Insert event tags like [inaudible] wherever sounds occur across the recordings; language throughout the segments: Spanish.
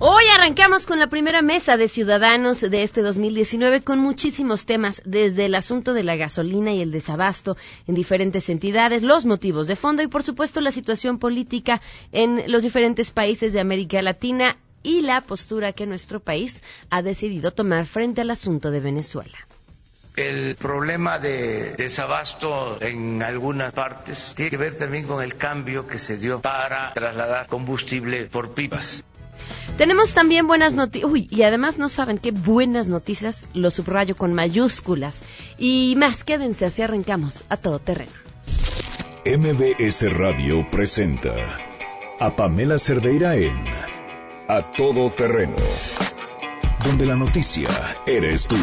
Hoy arrancamos con la primera mesa de ciudadanos de este 2019 con muchísimos temas, desde el asunto de la gasolina y el desabasto en diferentes entidades, los motivos de fondo y por supuesto la situación política en los diferentes países de América Latina y la postura que nuestro país ha decidido tomar frente al asunto de Venezuela. El problema de desabasto en algunas partes tiene que ver también con el cambio que se dio para trasladar combustible por pipas. Tenemos también buenas noticias. Uy, y además no saben qué buenas noticias, lo subrayo con mayúsculas. Y más, quédense así arrancamos a todo terreno. MBS Radio presenta a Pamela Cerdeira en A Todo Terreno, donde la noticia eres tú.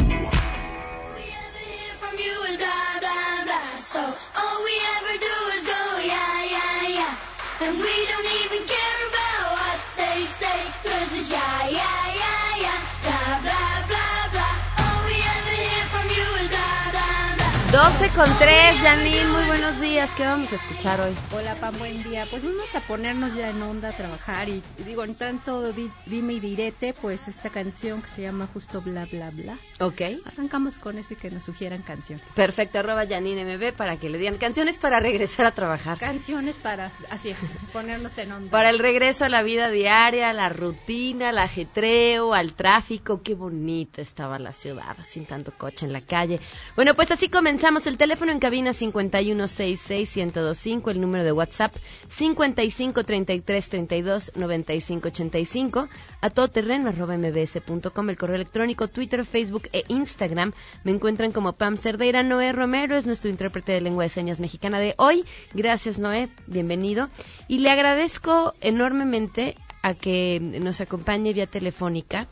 12 con 3, Janine, muy buenos días. ¿Qué vamos a escuchar hoy? Hola, Pam, buen día. Pues vamos a ponernos ya en onda a trabajar y digo, en tanto dime y direte, pues esta canción que se llama justo bla bla bla. Ok. Arrancamos con ese que nos sugieran canciones. Perfecto, arroba Janine MB para que le digan canciones para regresar a trabajar. Canciones para, así es, ponernos en onda. Para el regreso a la vida diaria, la rutina, al ajetreo, al tráfico. Qué bonita estaba la ciudad, sin tanto coche en la calle. Bueno, pues así comenzamos el teléfono en cabina 5166125, el número de WhatsApp 5533329585, a todoterreno arroba mbs.com, el correo electrónico, Twitter, Facebook e Instagram. Me encuentran como Pam Cerdeira. Noé Romero es nuestro intérprete de lengua de señas mexicana de hoy. Gracias, Noé. Bienvenido. Y le agradezco enormemente a que nos acompañe vía telefónica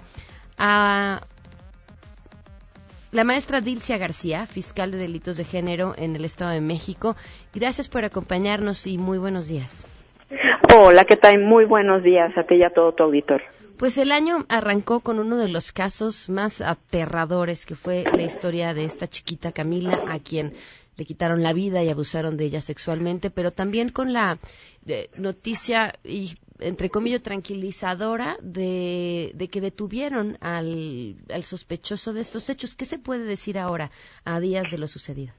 a la maestra Dilcia García, fiscal de delitos de género en el Estado de México, gracias por acompañarnos y muy buenos días. Hola, ¿qué tal? Muy buenos días a ti y a todo tu auditor. Pues el año arrancó con uno de los casos más aterradores que fue la historia de esta chiquita Camila, a quien le quitaron la vida y abusaron de ella sexualmente, pero también con la eh, noticia y entre comillas, tranquilizadora de, que detuvieron al, sospechoso de estos hechos. ¿Qué se puede decir ahora, a días de lo sucedido?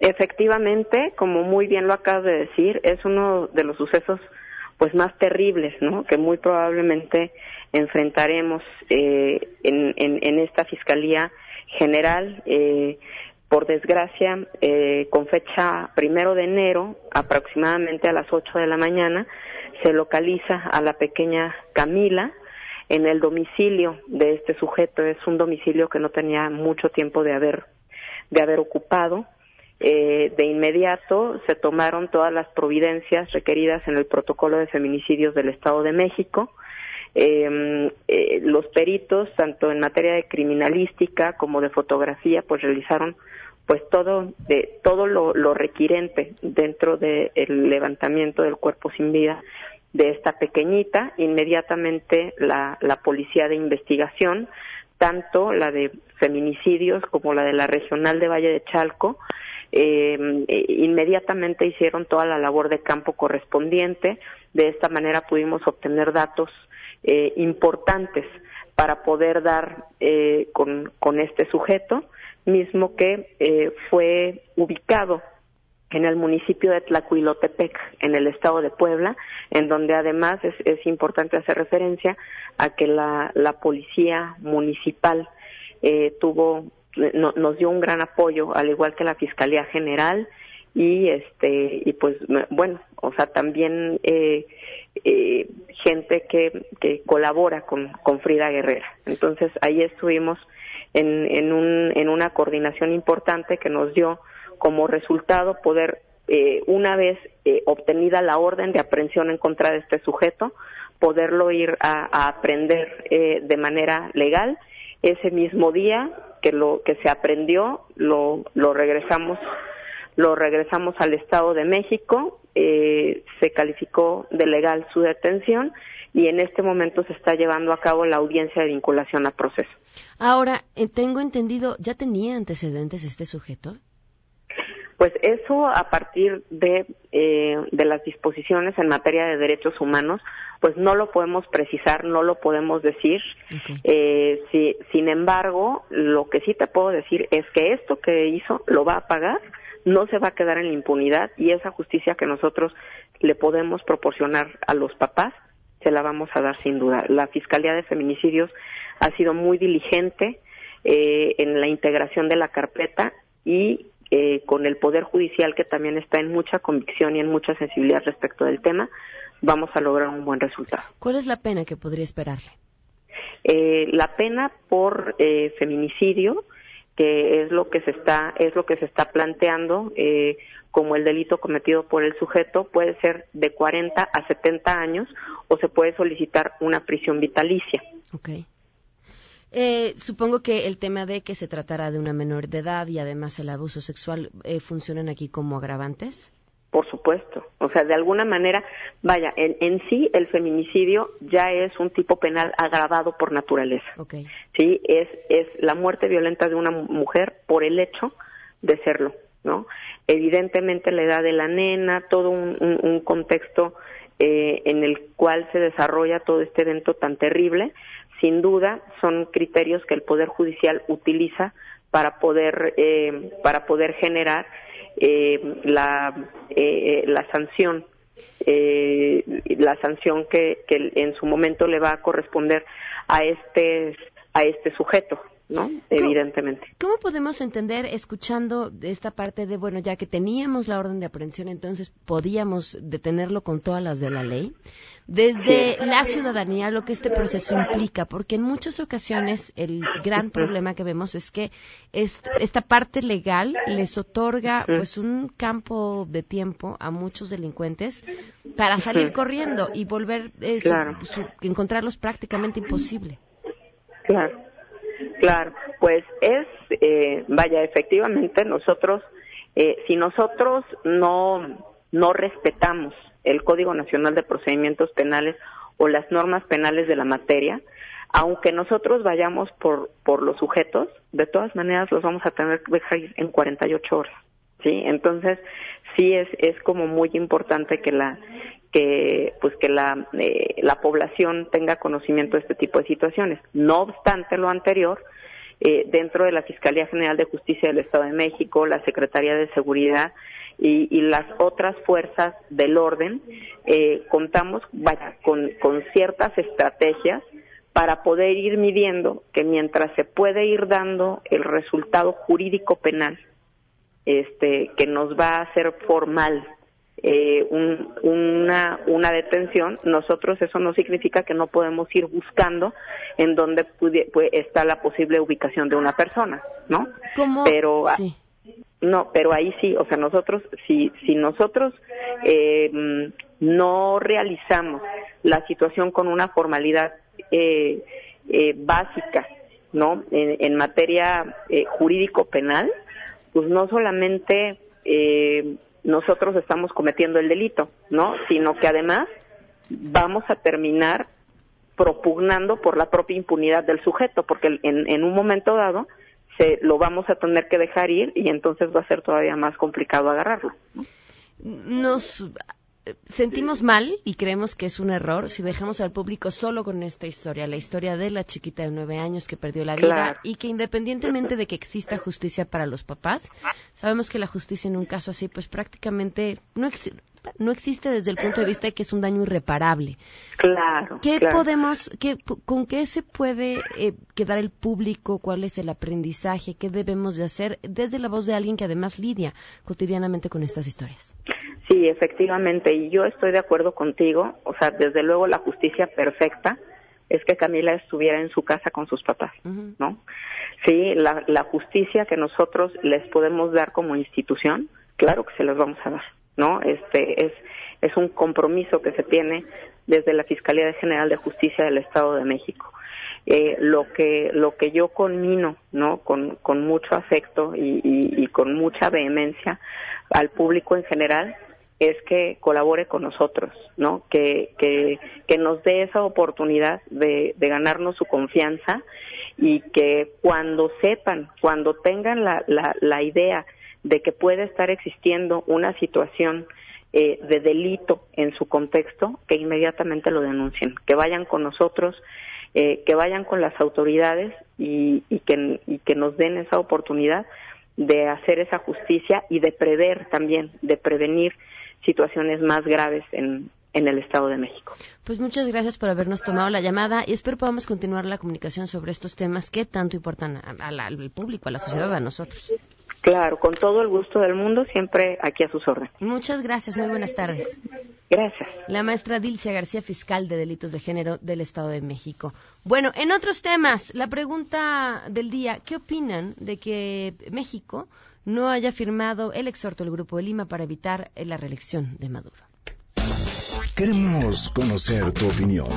Efectivamente, como muy bien lo acabas de decir, es uno de los sucesos pues más terribles, ¿no? Que muy probablemente enfrentaremos eh, en, en, esta fiscalía general. Eh, por desgracia, eh, con fecha primero de enero, aproximadamente a las 8 de la mañana, se localiza a la pequeña Camila en el domicilio de este sujeto. Es un domicilio que no tenía mucho tiempo de haber, de haber ocupado. Eh, de inmediato se tomaron todas las providencias requeridas en el protocolo de feminicidios del Estado de México. Em, eh, los peritos, tanto en materia de criminalística como de fotografía, pues realizaron pues todo de todo lo, lo requirente dentro del levantamiento del cuerpo sin vida de esta pequeñita, inmediatamente la, la policía de investigación, tanto la de feminicidios como la de la regional de Valle de Chalco, eh, inmediatamente hicieron toda la labor de campo correspondiente. De esta manera pudimos obtener datos eh, importantes para poder dar eh, con, con, este sujeto, mismo que eh, fue ubicado en el municipio de Tlacuilotepec, en el estado de Puebla, en donde además es, importante hacer referencia a que la, policía municipal eh, tuvo, nos dio un gran apoyo, al igual que la Fiscalía General, y este y pues bueno o sea también eh, eh, gente que, que colabora con, con Frida Guerrera. Entonces ahí estuvimos en, en, un, en una coordinación importante que nos dio como resultado poder, eh, una vez eh, obtenida la orden de aprehensión en contra de este sujeto, poderlo ir a, aprender eh, de manera legal. Ese mismo día que lo que se aprendió, lo, lo regresamos lo regresamos al Estado de México, se calificó de legal su detención y en este momento se está llevando a cabo la audiencia de vinculación a proceso. Ahora, tengo entendido, ¿ya tenía antecedentes este sujeto? Pues eso a partir de, eh, de las disposiciones en materia de derechos humanos, pues no lo podemos precisar, no lo podemos decir. Eh, si, sin embargo, lo que sí te puedo decir es que esto que hizo lo va a pagar, no se va a quedar en la impunidad y esa justicia que nosotros le podemos proporcionar a los papás, se la vamos a dar sin duda. La Fiscalía de Feminicidios ha sido muy diligente eh, en la integración de la carpeta y eh, con el Poder Judicial que también está en mucha convicción y en mucha sensibilidad respecto del tema, vamos a lograr un buen resultado. ¿Cuál es la pena que podría esperarle? Eh, la pena por eh, feminicidio, que es lo que se está es lo que se está planteando eh, como el delito cometido por el sujeto, puede ser de 40 a 70 años o se puede solicitar una prisión vitalicia. Okay. Eh, supongo que el tema de que se tratará de una menor de edad y además el abuso sexual eh, funcionan aquí como agravantes. Por supuesto. O sea, de alguna manera, vaya, en, en, sí el feminicidio ya es un tipo penal agravado por naturaleza. Okay. Sí, es, es la muerte violenta de una mujer por el hecho de serlo, ¿no? Evidentemente la edad de la nena, todo un, un, un contexto eh, en el cual se desarrolla todo este evento tan terrible, sin duda son criterios que el Poder Judicial utiliza para poder, eh, para poder generar la, eh, la sanción, eh, la sanción que, que en su momento le va a corresponder a este, a este sujeto. ¿No? Evidentemente. ¿Cómo podemos entender, escuchando esta parte de, bueno, ya que teníamos la orden de aprehensión, entonces podíamos detenerlo con todas las de la ley? Desde la ciudadanía, lo que este proceso implica, porque en muchas ocasiones el gran problema que vemos es que esta parte legal les otorga pues un campo de tiempo a muchos delincuentes para salir corriendo y volver eh, su, Claro. su- encontrarlos prácticamente imposible. Claro, claro. Pues es, eh, vaya, efectivamente nosotros, eh, si nosotros no, no respetamos el Código Nacional de Procedimientos Penales o las normas penales de la materia, aunque nosotros vayamos por, por los sujetos, de todas maneras los vamos a tener que dejar en 48 horas. ¿sí? Entonces, sí es, es como muy importante que la, que pues que la, eh, la población tenga conocimiento de este tipo de situaciones. No obstante lo anterior, eh, dentro de la Fiscalía General de Justicia del Estado de México, la Secretaría de Seguridad y, las otras fuerzas del orden, eh, contamos vaya, con, con ciertas estrategias para poder ir midiendo que mientras se puede ir dando el resultado jurídico penal, este, que nos va a hacer formal eh, un- una, una detención, nosotros eso no significa que no podemos ir buscando en donde pudi- pues, está la posible ubicación de una persona, ¿no? ¿Cómo? Pero ah, sí. no, pero ahí sí, o sea, nosotros, si, si nosotros eh, no realizamos la situación con una formalidad eh, eh, básica, ¿no? En, en materia eh, jurídico-penal, pues no solamente eh, nosotros estamos cometiendo el delito, ¿no? Sino que además vamos a terminar propugnando por la propia impunidad del sujeto, porque en, en un momento dado se lo vamos a tener que dejar ir y entonces va a ser todavía más complicado agarrarlo. Nos sentimos mal y creemos que es un error si dejamos al público solo con esta historia, la historia de la chiquita de nueve años que perdió la vida Claro. y que independientemente de que exista justicia para los papás, sabemos que la justicia en un caso así pues prácticamente no, exi- no existe desde el punto de vista de que es un daño irreparable. Claro. ¿Qué claro. podemos, qué, con qué se puede eh, quedar el público? ¿Cuál es el aprendizaje? ¿Qué debemos de hacer desde la voz de alguien que además lidia cotidianamente con estas historias? Sí, efectivamente, y yo estoy de acuerdo contigo, o sea, desde luego la justicia perfecta es que Camila estuviera en su casa con sus papás. ¿no? Sí, la, la justicia que nosotros les podemos dar como institución, claro que se las vamos a dar, ¿no? Este es es un compromiso que se tiene desde la Fiscalía General de Justicia del Estado de México. Eh, lo que lo que yo conmino, ¿no? Con, con mucho afecto y, y- y con mucha vehemencia al público en general es que colabore con nosotros, ¿no? Que, que, que nos dé esa oportunidad de, de ganarnos su confianza y que cuando sepan, cuando tengan la, la, la idea de que puede estar existiendo una situación eh, de delito en su contexto, que inmediatamente lo denuncien, que vayan con nosotros, eh, que vayan con las autoridades y, que, y que nos den esa oportunidad de hacer esa justicia y de prever también, de prevenir situaciones más graves en, en el Estado de México. Pues muchas gracias por habernos tomado la llamada y espero podamos continuar la comunicación sobre estos temas que tanto importan al público, a la sociedad, a nosotros. Claro, con todo el gusto del mundo, siempre aquí a sus órdenes. Muchas gracias, muy buenas tardes. Gracias. La maestra Dilcia García, fiscal de delitos de género del Estado de México. Bueno, en otros temas, la pregunta del día, ¿qué opinan de que México no haya firmado el exhorto del Grupo de Lima para evitar la reelección de Maduro? Queremos conocer tu opinión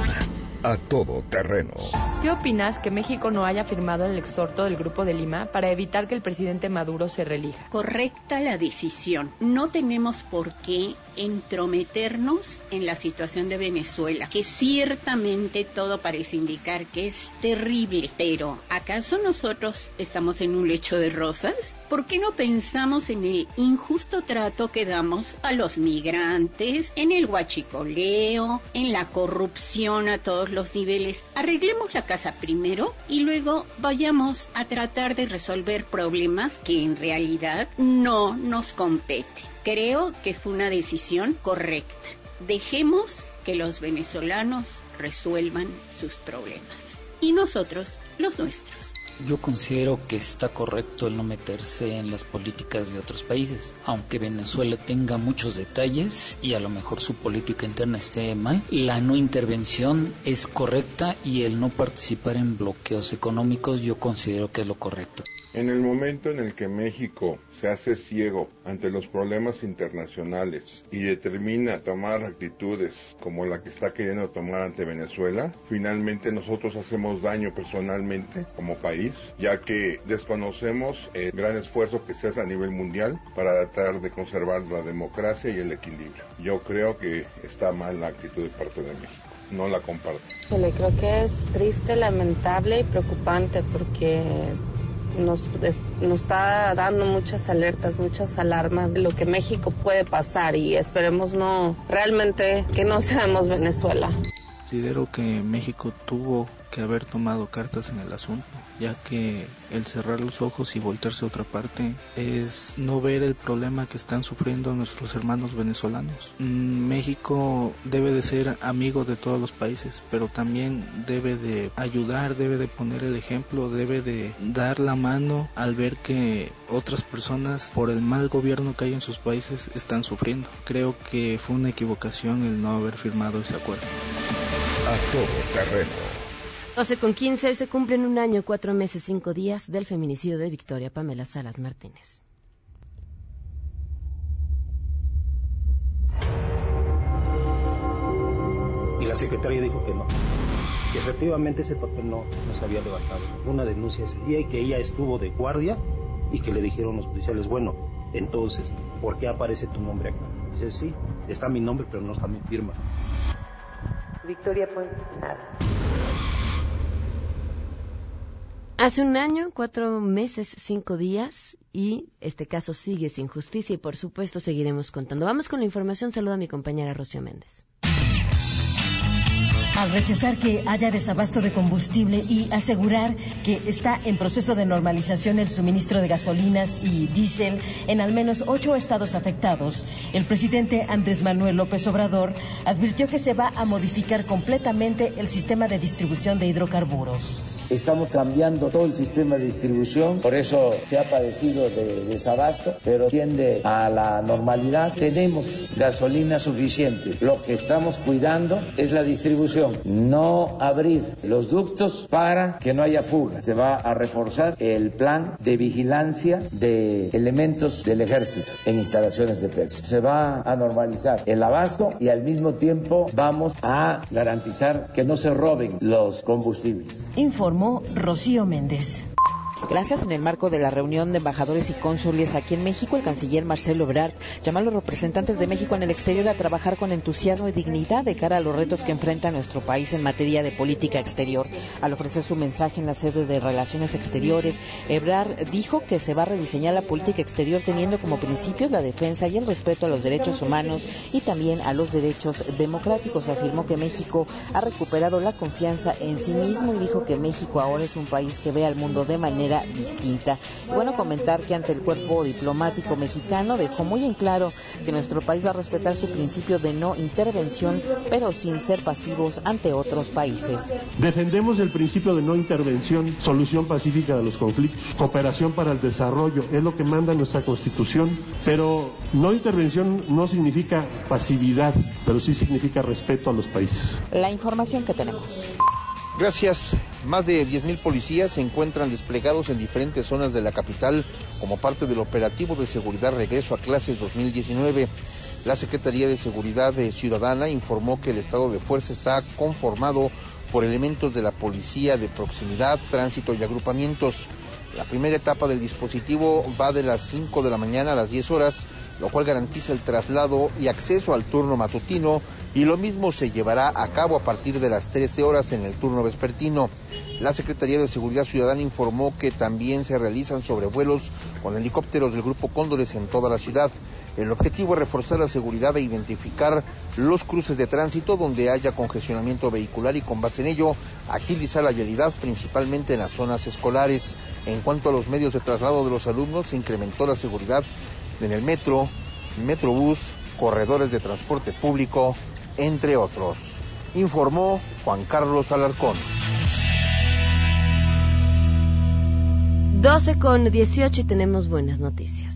a todo terreno. ¿Qué opinas que México no haya firmado el exhorto del Grupo de Lima para evitar que el presidente Maduro se relija? Correcta la decisión. No tenemos por qué entrometernos en la situación de Venezuela, que ciertamente todo parece indicar que es terrible. Pero, ¿acaso nosotros estamos en un lecho de rosas? ¿Por qué no pensamos en el injusto trato que damos a los migrantes, en el huachicoleo, en la corrupción a todos los niveles? Arreglemos la casa primero y luego vayamos a tratar de resolver problemas que en realidad no nos competen. Creo que fue una decisión correcta. Dejemos que los venezolanos resuelvan sus problemas y nosotros los nuestros. Yo considero que está correcto el no meterse en las políticas de otros países, aunque Venezuela tenga muchos detalles y a lo mejor su política interna esté mal, la no intervención es correcta y el no participar en bloqueos económicos yo considero que es lo correcto. En el momento en el que México se hace ciego ante los problemas internacionales y determina tomar actitudes como la que está queriendo tomar ante Venezuela, finalmente nosotros hacemos daño personalmente como país, ya que desconocemos el gran esfuerzo que se hace a nivel mundial para tratar de conservar la democracia y el equilibrio. Yo creo que está mal la actitud de parte de México. No la comparto. Creo que es triste, lamentable y preocupante porque nos, nos está dando muchas alertas, muchas alarmas de lo que México puede pasar y esperemos no realmente que no seamos Venezuela. Considero que México tuvo que haber tomado cartas en el asunto, ya que el cerrar los ojos y voltearse a otra parte es no ver el problema que están sufriendo nuestros hermanos venezolanos. Mm, México debe de ser amigo de todos los países, pero también debe de ayudar, debe de poner el ejemplo, debe de dar la mano al ver que otras personas por el mal gobierno que hay en sus países están sufriendo. Creo que fue una equivocación el no haber firmado ese acuerdo. A todo terreno 12 con 15, hoy se cumplen un año, cuatro meses, cinco días del feminicidio de Victoria Pamela Salas Martínez. Y la secretaria dijo que no, que efectivamente ese papel no, no se había levantado. Una denuncia ese día y que ella estuvo de guardia y que le dijeron los policiales, bueno, entonces, ¿por qué aparece tu nombre acá? Dice, sí, está mi nombre, pero no está mi firma. Victoria fue nada. Hace un año, cuatro meses, cinco días y este caso sigue sin justicia y por supuesto seguiremos contando. Vamos con la información. Saluda a mi compañera Rocío Méndez. Al rechazar que haya desabasto de combustible y asegurar que está en proceso de normalización el suministro de gasolinas y diésel en al menos ocho estados afectados, el presidente Andrés Manuel López Obrador advirtió que se va a modificar completamente el sistema de distribución de hidrocarburos. Estamos cambiando todo el sistema de distribución, por eso se ha padecido de desabasto, pero tiende a la normalidad. Tenemos gasolina suficiente. Lo que estamos cuidando es la distribución, no abrir los ductos para que no haya fuga. Se va a reforzar el plan de vigilancia de elementos del ejército en instalaciones de Pemex. Se va a normalizar el abasto y al mismo tiempo vamos a garantizar que no se roben los combustibles. Informó Rocío Méndez. Gracias. En el marco de la reunión de embajadores y cónsules aquí en México, el canciller Marcelo Ebrard llama a los representantes de México en el exterior a trabajar con entusiasmo y dignidad de cara a los retos que enfrenta nuestro país en materia de política exterior. Al ofrecer su mensaje en la sede de Relaciones Exteriores, Ebrard dijo que se va a rediseñar la política exterior teniendo como principios la defensa y el respeto a los derechos humanos y también a los derechos democráticos. Afirmó que México ha recuperado la confianza en sí mismo y dijo que México ahora es un país que ve al mundo de manera distinta. bueno, comentar que ante el cuerpo diplomático mexicano dejó muy en claro que nuestro país va a respetar su principio de no intervención, pero sin ser pasivos ante otros países. Defendemos el principio de no intervención, solución pacífica de los conflictos, cooperación para el desarrollo, es lo que manda nuestra Constitución, pero no intervención no significa pasividad, pero sí significa respeto a los países. La información que tenemos. Gracias. Más de 10.000 policías se encuentran desplegados en diferentes zonas de la capital como parte del operativo de seguridad regreso a clases 2019. La Secretaría de Seguridad Ciudadana informó que el estado de fuerza está conformado por elementos de la policía de proximidad, tránsito y agrupamientos. La primera etapa del dispositivo va de las 5 de la mañana a las 10 horas, lo cual garantiza el traslado y acceso al turno matutino y lo mismo se llevará a cabo a partir de las 13 horas en el turno vespertino. La Secretaría de Seguridad Ciudadana informó que también se realizan sobrevuelos con helicópteros del Grupo Cóndores en toda la ciudad. El objetivo es reforzar la seguridad e identificar los cruces de tránsito donde haya congestionamiento vehicular y con base en ello agilizar la vialidad principalmente en las zonas escolares. En cuanto a los medios de traslado de los alumnos, se incrementó la seguridad en el metro, metrobús, corredores de transporte público, entre otros. Informó Juan Carlos Alarcón. 12 con 18 y tenemos buenas noticias.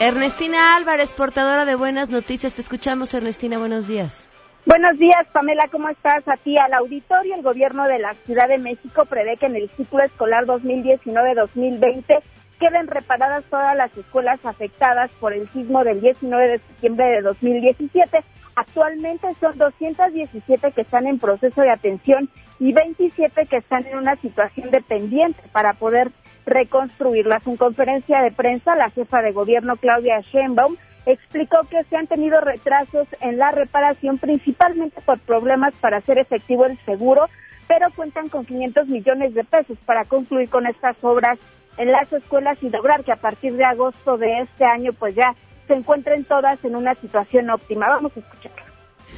Ernestina Álvarez, portadora de buenas noticias. Te escuchamos, Ernestina. Buenos días. Buenos días, Pamela. ¿Cómo estás? A ti, al auditorio. El gobierno de la Ciudad de México prevé que en el ciclo escolar 2019-2020 queden reparadas todas las escuelas afectadas por el sismo del 19 de septiembre de 2017. Actualmente son 217 que están en proceso de atención y 27 que están en una situación dependiente para poder reconstruirlas. En conferencia de prensa, la jefa de gobierno Claudia Sheinbaum explicó que se han tenido retrasos en la reparación principalmente por problemas para hacer efectivo el seguro, pero cuentan con 500 millones de pesos para concluir con estas obras en las escuelas y lograr que a partir de agosto de este año pues ya se encuentren todas en una situación óptima. Vamos a escuchar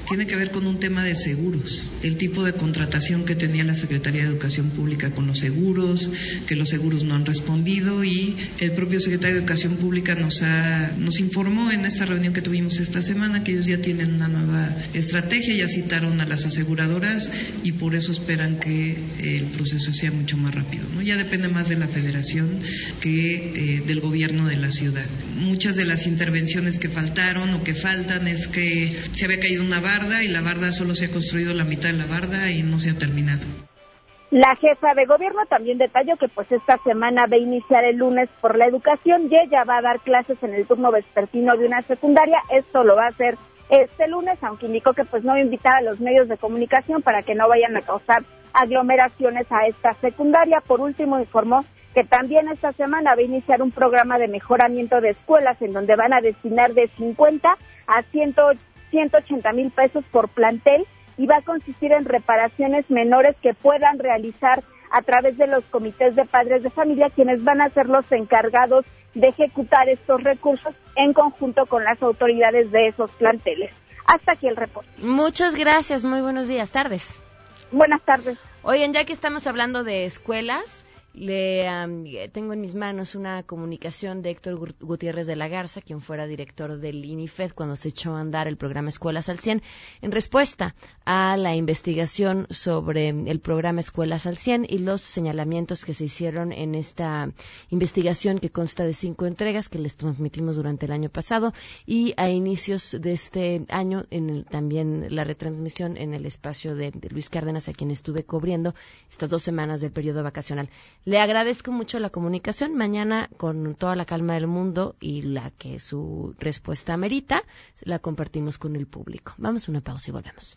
tiene que ver con un tema de seguros, el tipo de contratación que tenía la Secretaría de Educación Pública con los seguros, que los seguros no han respondido y el propio secretario de Educación Pública nos, ha, nos informó en esta reunión que tuvimos esta semana que ellos ya tienen una nueva estrategia, ya citaron a las aseguradoras y por eso esperan que el proceso sea mucho más rápido. ¿no? Ya depende más de la federación que eh, del gobierno de la ciudad. Muchas de las intervenciones que faltaron o que faltan es que se había caído una barda y la barda solo se ha construido la mitad de la barda y no se ha terminado. La jefa de gobierno también detalló que pues esta semana va a iniciar el lunes por la educación y ella va a dar clases en el turno vespertino de una secundaria. Esto lo va a hacer este lunes, aunque indicó que pues no invitar a los medios de comunicación para que no vayan a causar aglomeraciones a esta secundaria. Por último, informó que también esta semana va a iniciar un programa de mejoramiento de escuelas en donde van a destinar de 50 a 180 180 mil pesos por plantel y va a consistir en reparaciones menores que puedan realizar a través de los comités de padres de familia, quienes van a ser los encargados de ejecutar estos recursos en conjunto con las autoridades de esos planteles. Hasta aquí el reporte. Muchas gracias, muy buenos días, tardes. Buenas tardes. Oigan, ya que estamos hablando de escuelas, le tengo en mis manos una comunicación de Héctor Gutiérrez de la Garza, quien fuera director del INIFED cuando se echó a andar el programa Escuelas al 100, en respuesta a la investigación sobre el programa Escuelas al 100 y los señalamientos que se hicieron en esta investigación que consta de cinco entregas que les transmitimos durante el año pasado y a inicios de este año en también la retransmisión en el espacio de, de Luis Cárdenas, a quien estuve cubriendo estas dos semanas del periodo vacacional. Le agradezco mucho la comunicación. Mañana, con toda la calma del mundo y la que su respuesta amerita, la compartimos con el público. Vamos a una pausa y volvemos.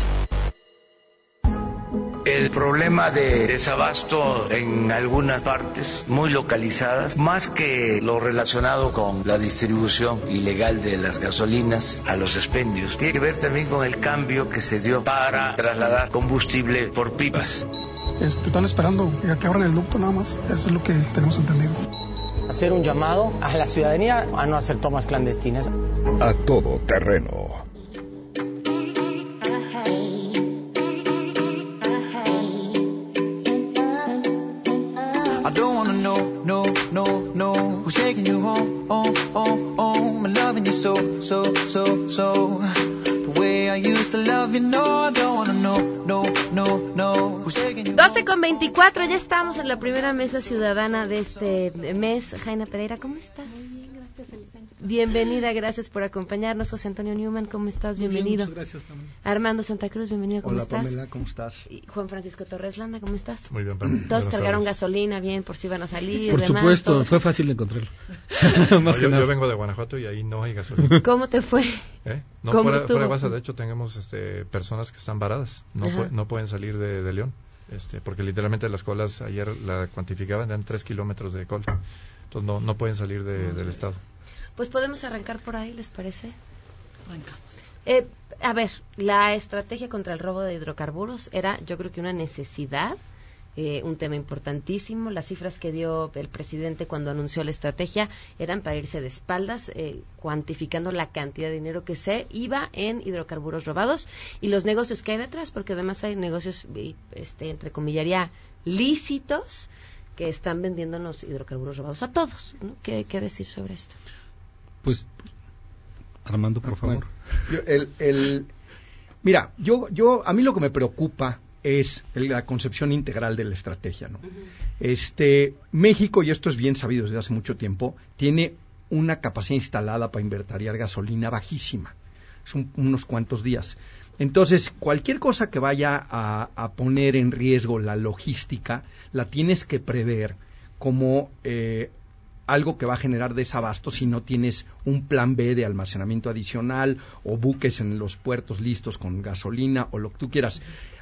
El problema de desabasto en algunas partes muy localizadas, más que lo relacionado con la distribución ilegal de las gasolinas a los expendios, tiene que ver también con el cambio que se dio para trasladar combustible por pipas. Este, están esperando a que abran el ducto nada más, eso es lo que tenemos entendido. Hacer un llamado a la ciudadanía a no hacer tomas clandestinas. A todo terreno so, so, so, so. The way I used to love you, no, I don't wanna know, no, no, no. 12 con 24, ya estamos en la primera mesa ciudadana de este mes. Jaina Pereira, ¿cómo estás? Bienvenida, gracias por acompañarnos. José Antonio Newman, ¿cómo estás? Bienvenido. Bien, gracias, Pamela. Armando Santa Cruz, bienvenido, ¿cómo Hola, estás? Pamela, ¿cómo estás? Y Juan Francisco Torres Landa, ¿cómo estás? Muy bien, Pamela. Todos cargaron gasolina, bien, por si iban a salir. Por demás, supuesto, todo. fue fácil de encontrarlo. no, [laughs] yo, yo, vengo de Guanajuato y ahí no hay gasolina. [laughs] ¿Cómo te fue? ¿Eh? No, ¿Cómo fuera, estuvo? fuera de Guasa, de hecho, tenemos este, personas que están varadas, no, pu no pueden salir de, de León, este, porque literalmente las colas ayer la cuantificaban, eran tres kilómetros de cola, entonces no, no pueden salir de, del estado. Pues podemos arrancar por ahí, ¿les parece? Arrancamos. Eh, a ver, la estrategia contra el robo de hidrocarburos era, yo creo que una necesidad, eh, un tema importantísimo. Las cifras que dio el presidente cuando anunció la estrategia eran para irse de espaldas, eh, cuantificando la cantidad de dinero que se iba en hidrocarburos robados y los negocios que hay detrás, porque además hay negocios, este, entre comillaría, lícitos que están vendiendo los hidrocarburos robados a todos. ¿no? ¿Qué, ¿Qué decir sobre esto? Pues, Armando, por favor. Bueno, el, el, mira, yo, yo, a mí lo que me preocupa es la concepción integral de la estrategia, ¿no? Uh -huh. Este, México, y esto es bien sabido desde hace mucho tiempo, tiene una capacidad instalada para inventariar gasolina bajísima. Son unos cuantos días. Entonces, cualquier cosa que vaya a, poner en riesgo la logística, la tienes que prever como eh, algo que va a generar desabasto si no tienes un plan B de almacenamiento adicional o buques en los puertos listos con gasolina o lo que tú quieras.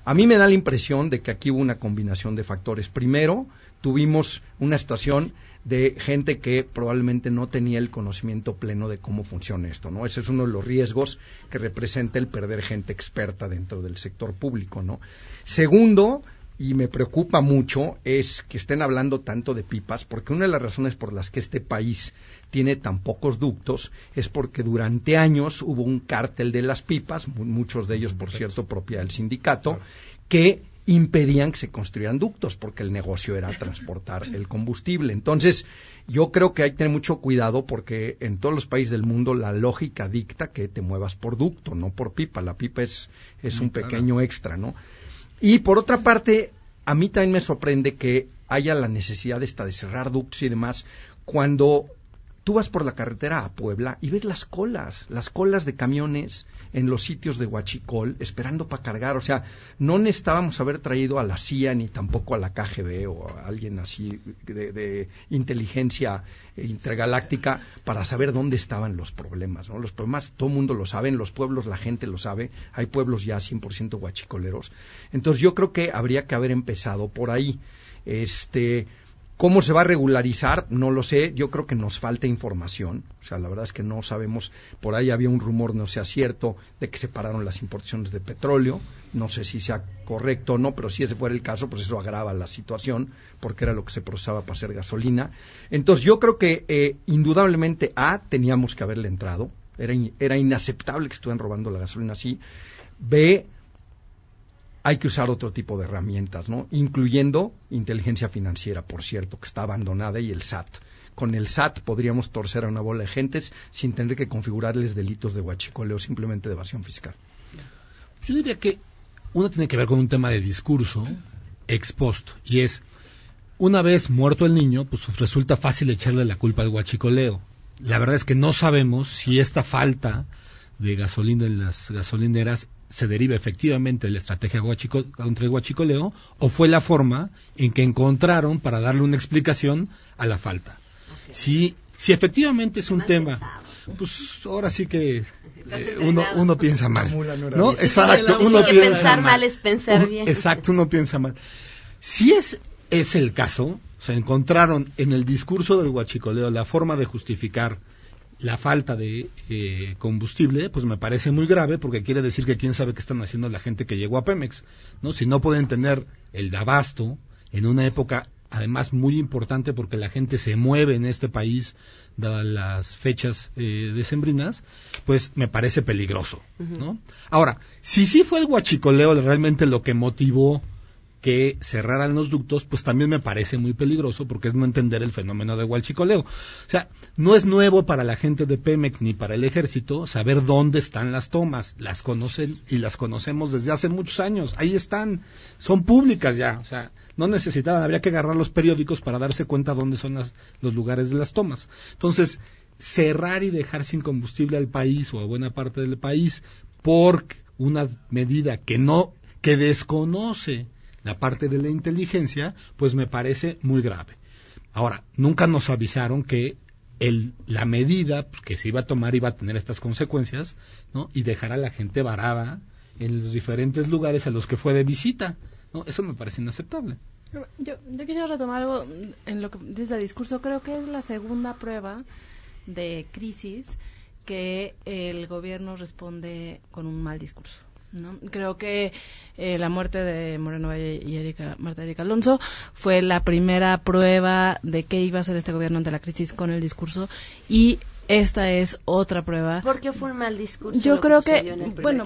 A mí me da la impresión de que aquí hubo una combinación de factores. Primero, tuvimos una situación de gente que probablemente no tenía el conocimiento pleno de cómo funciona esto, ¿no? Ese es uno de los riesgos que representa el perder gente experta dentro del sector público, ¿no? Segundo, y me preocupa mucho es que estén hablando tanto de pipas, porque una de las razones por las que este país tiene tan pocos ductos es porque durante años hubo un cártel de las pipas, muchos de ellos, por cierto, propiedad del sindicato, que impedían que se construyeran ductos porque el negocio era transportar el combustible. Entonces, yo creo que hay que tener mucho cuidado porque en todos los países del mundo la lógica dicta que te muevas por ducto, no por pipa. La pipa es, es un pequeño extra, ¿no? Y por otra parte, a mí también me sorprende que haya la necesidad esta de cerrar ductos y demás cuando tú vas por la carretera a Puebla y ves las colas, las colas de camiones en los sitios de Huachicol esperando para cargar. O sea, no necesitábamos haber traído a la CIA ni tampoco a la KGB o a alguien así de, inteligencia intergaláctica para saber dónde estaban los problemas. ¿no? Los problemas todo el mundo lo sabe, en los pueblos la gente lo sabe, hay pueblos ya 100% huachicoleros. Entonces yo creo que habría que haber empezado por ahí. Este, ¿Cómo se va a regularizar? No lo sé. Yo creo que nos falta información. O sea, la verdad es que no sabemos. Por ahí había un rumor, no sea cierto, de que se pararon las importaciones de petróleo. No sé si sea correcto o no, pero si ese fuera el caso, pues eso agrava la situación, porque era lo que se procesaba para hacer gasolina. Entonces, yo creo que eh, indudablemente, A, teníamos que haberle entrado. Era, in, era inaceptable que estuvieran robando la gasolina así. B, hay que usar otro tipo de herramientas, ¿no? Incluyendo inteligencia financiera, por cierto, que está abandonada, y el SAT. Con el SAT podríamos torcer a una bola de gentes sin tener que configurarles delitos de huachicoleo, simplemente de evasión fiscal. Yo diría que uno tiene que ver con un tema de discurso ex post, y es, una vez muerto el niño, pues resulta fácil echarle la culpa al huachicoleo. La verdad es que no sabemos si esta falta de gasolina en las gasolineras se deriva efectivamente de la estrategia guachico, contra el guachicoleo o fue la forma en que encontraron para darle una explicación a la falta. Si, si efectivamente es un tema, pues ahora sí que eh, uno, uno piensa mal. ¿no? Exacto, uno piensa pensar mal es pensar bien. Exacto, uno piensa mal. Si es, es el caso, se encontraron en el discurso del guachicoleo la forma de justificar la falta de eh, combustible, pues me parece muy grave porque quiere decir que quién sabe qué están haciendo la gente que llegó a Pemex, ¿no? Si no pueden tener el abasto en una época además muy importante porque la gente se mueve en este país dadas las fechas eh, decembrinas, pues me parece peligroso, ¿no? Ahora, si sí fue el guachicoleo realmente lo que motivó que cerraran los ductos, pues también me parece muy peligroso porque es no entender el fenómeno de huachicoleo. O sea, no es nuevo para la gente de Pemex ni para el ejército saber dónde están las tomas. Las conocen y las conocemos desde hace muchos años. Ahí están, son públicas ya. O sea, no necesitaban, habría que agarrar los periódicos para darse cuenta dónde son los lugares de las tomas. Entonces, cerrar y dejar sin combustible al país o a buena parte del país por una medida que no, que desconoce la parte de la inteligencia, pues me parece muy grave. Ahora, nunca nos avisaron que el, la medida pues, que se iba a tomar iba a tener estas consecuencias, ¿no? Y dejar a la gente varada en los diferentes lugares a los que fue de visita, ¿no? Eso me parece inaceptable. Yo, yo quisiera retomar algo en lo que dice el discurso. Creo que es la segunda prueba de crisis que el gobierno responde con un mal discurso. ¿No? Creo que eh, la muerte de Moreno Valle y Erika, Marta Erika Alonso fue la primera prueba de qué iba a hacer este gobierno ante la crisis con el discurso y esta es otra prueba. ¿Por qué fue un mal discurso? Yo creo que, bueno,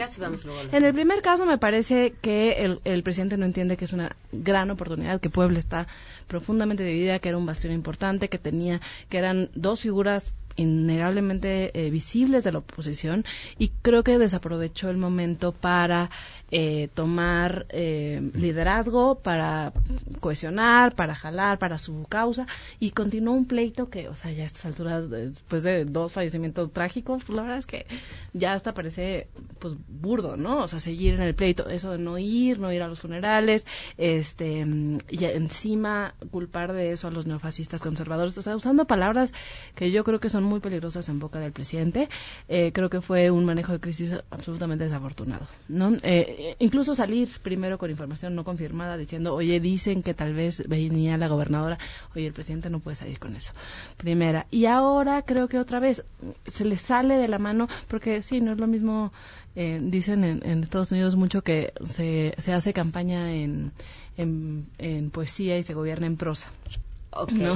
en el primer caso me parece que el, el, presidente no entiende que es una gran oportunidad, que Puebla está profundamente dividida, que era un bastión importante, que tenía, que eran dos figuras innegablemente eh, visibles de la oposición y creo que desaprovechó el momento para eh, tomar eh, liderazgo, para cohesionar, para jalar, para su causa y continuó un pleito que, o sea, ya a estas alturas, después de dos fallecimientos trágicos, pues la verdad es que ya hasta parece pues burdo, ¿no? O sea, seguir en el pleito, eso de no ir, no ir a los funerales, este, y encima culpar de eso a los neofascistas conservadores, o sea, usando palabras que yo creo que son muy peligrosas en boca del presidente. Eh, creo que fue un manejo de crisis absolutamente desafortunado. ¿no? Eh, incluso salir primero con información no confirmada diciendo, oye, dicen que tal vez venía la gobernadora, oye, el presidente no puede salir con eso. Primera. Y ahora creo que otra vez se le sale de la mano, porque sí, no es lo mismo. Eh, dicen en, en, Estados Unidos mucho que se, se hace campaña en, en, en poesía y se gobierna en prosa. Okay, ¿no?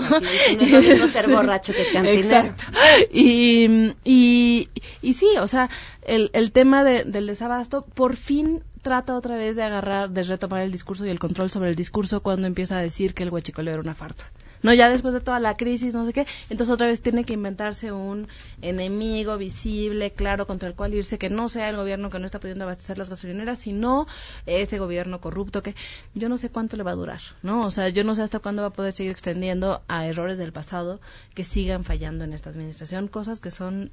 es lo mismo ser borracho que cantinero. Exacto. Y, y, y sí, o sea, el, el tema de, del desabasto por fin trata otra vez de agarrar, de retomar el discurso y el control sobre el discurso cuando empieza a decir que el huachicoleo era una farsa. No, ya después de toda la crisis, no sé qué, entonces otra vez tiene que inventarse un enemigo visible, claro, contra el cual irse, que no sea el gobierno que no está pudiendo abastecer las gasolineras, sino ese gobierno corrupto que yo no sé cuánto le va a durar, ¿no? O sea, yo no sé hasta cuándo va a poder seguir extendiendo a errores del pasado que sigan fallando en esta administración, cosas que son,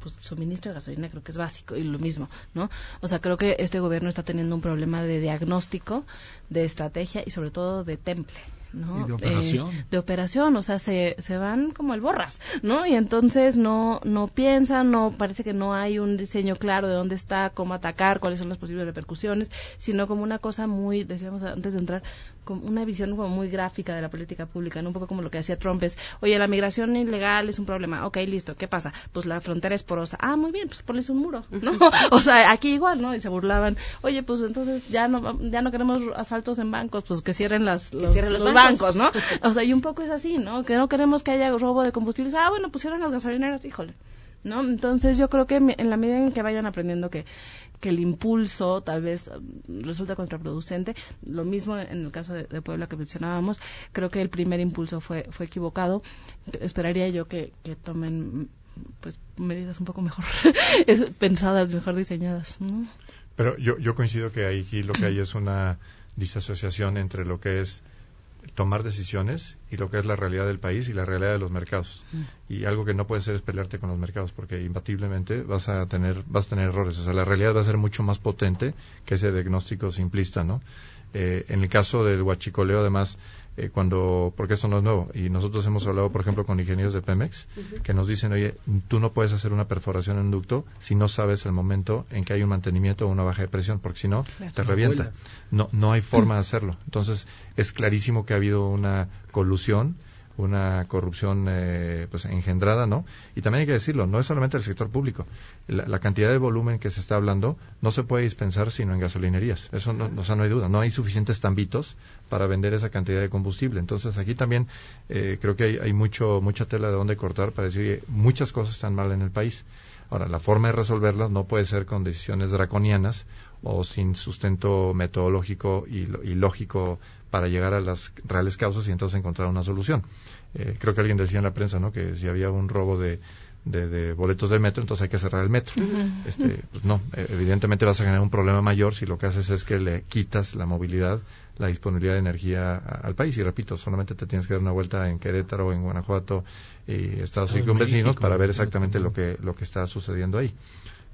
pues, suministro de gasolina creo que es básico y lo mismo, ¿no? O sea, creo que este gobierno está teniendo un problema de diagnóstico, de estrategia y sobre todo de temple. ¿No? de operación. Eh, de operación, o sea, se, se van como el borras, ¿no? Y entonces no, no piensan, no, parece que no hay un diseño claro de dónde está, cómo atacar, cuáles son las posibles repercusiones, sino como una cosa muy, decíamos antes de entrar, como una visión como muy gráfica de la política pública, ¿no? un poco como lo que hacía Trump es, oye, la migración ilegal es un problema, ok, listo, ¿qué pasa? Pues la frontera es porosa, ah, muy bien, pues pones un muro, ¿no? [laughs] o sea, aquí igual, ¿no? Y se burlaban, oye, pues entonces ya no, ya no queremos asaltos en bancos, pues que cierren las, los, cierren los, bancos. ¿no? [laughs] O sea, y un poco es así, ¿no? Que no queremos que haya robo de combustibles, ah, bueno, pusieron las gasolineras, híjole. ¿No? Entonces yo creo que en la medida en que vayan aprendiendo que que el impulso tal vez mm, resulta contraproducente. Lo mismo en el caso de, Puebla que mencionábamos, creo que el primer impulso fue, fue equivocado. Esperaría yo que, tomen pues medidas un poco mejor [laughs] pensadas, mejor diseñadas. Pero yo, yo coincido que aquí lo que hay es una disasociación entre lo que es tomar decisiones y lo que es la realidad del país y la realidad de los mercados. Mm. Y algo que no puede ser es pelearte con los mercados porque imbatiblemente vas a tener vas a tener errores. O sea, la realidad va a ser mucho más potente que ese diagnóstico simplista, ¿no? Eh, en el caso del huachicoleo, además, eh, cuando, porque eso no es nuevo, y nosotros hemos hablado, por ejemplo, con ingenieros de Pemex, que nos dicen, oye, tú no puedes hacer una perforación en un ducto si no sabes el momento en que hay un mantenimiento o una baja de presión, porque si no, te revienta. No, no hay forma [laughs] de hacerlo. Entonces, es clarísimo que ha habido una colusión una corrupción eh, pues engendrada, ¿no? Y también hay que decirlo, no es solamente el sector público. La, cantidad de volumen que se está hablando no se puede dispensar sino en gasolinerías. Eso no, o sea, no hay duda. No hay suficientes tambitos para vender esa cantidad de combustible. Entonces aquí también eh, creo que hay, hay, mucho mucha tela de donde cortar para decir muchas cosas están mal en el país. Ahora, la forma de resolverlas no puede ser con decisiones draconianas o sin sustento metodológico y, y lógico para llegar a las reales causas y entonces encontrar una solución. Eh, creo que alguien decía en la prensa, ¿no? Que si había un robo de, de, boletos del metro, entonces hay que cerrar el metro. este, pues no, eh, evidentemente vas a generar un problema mayor si lo que haces es que le quitas la movilidad, la disponibilidad de energía al país. Y repito, solamente te tienes que dar una vuelta en Querétaro, en Guanajuato y Estados Unidos vecinos para ver exactamente lo que, lo que está sucediendo ahí.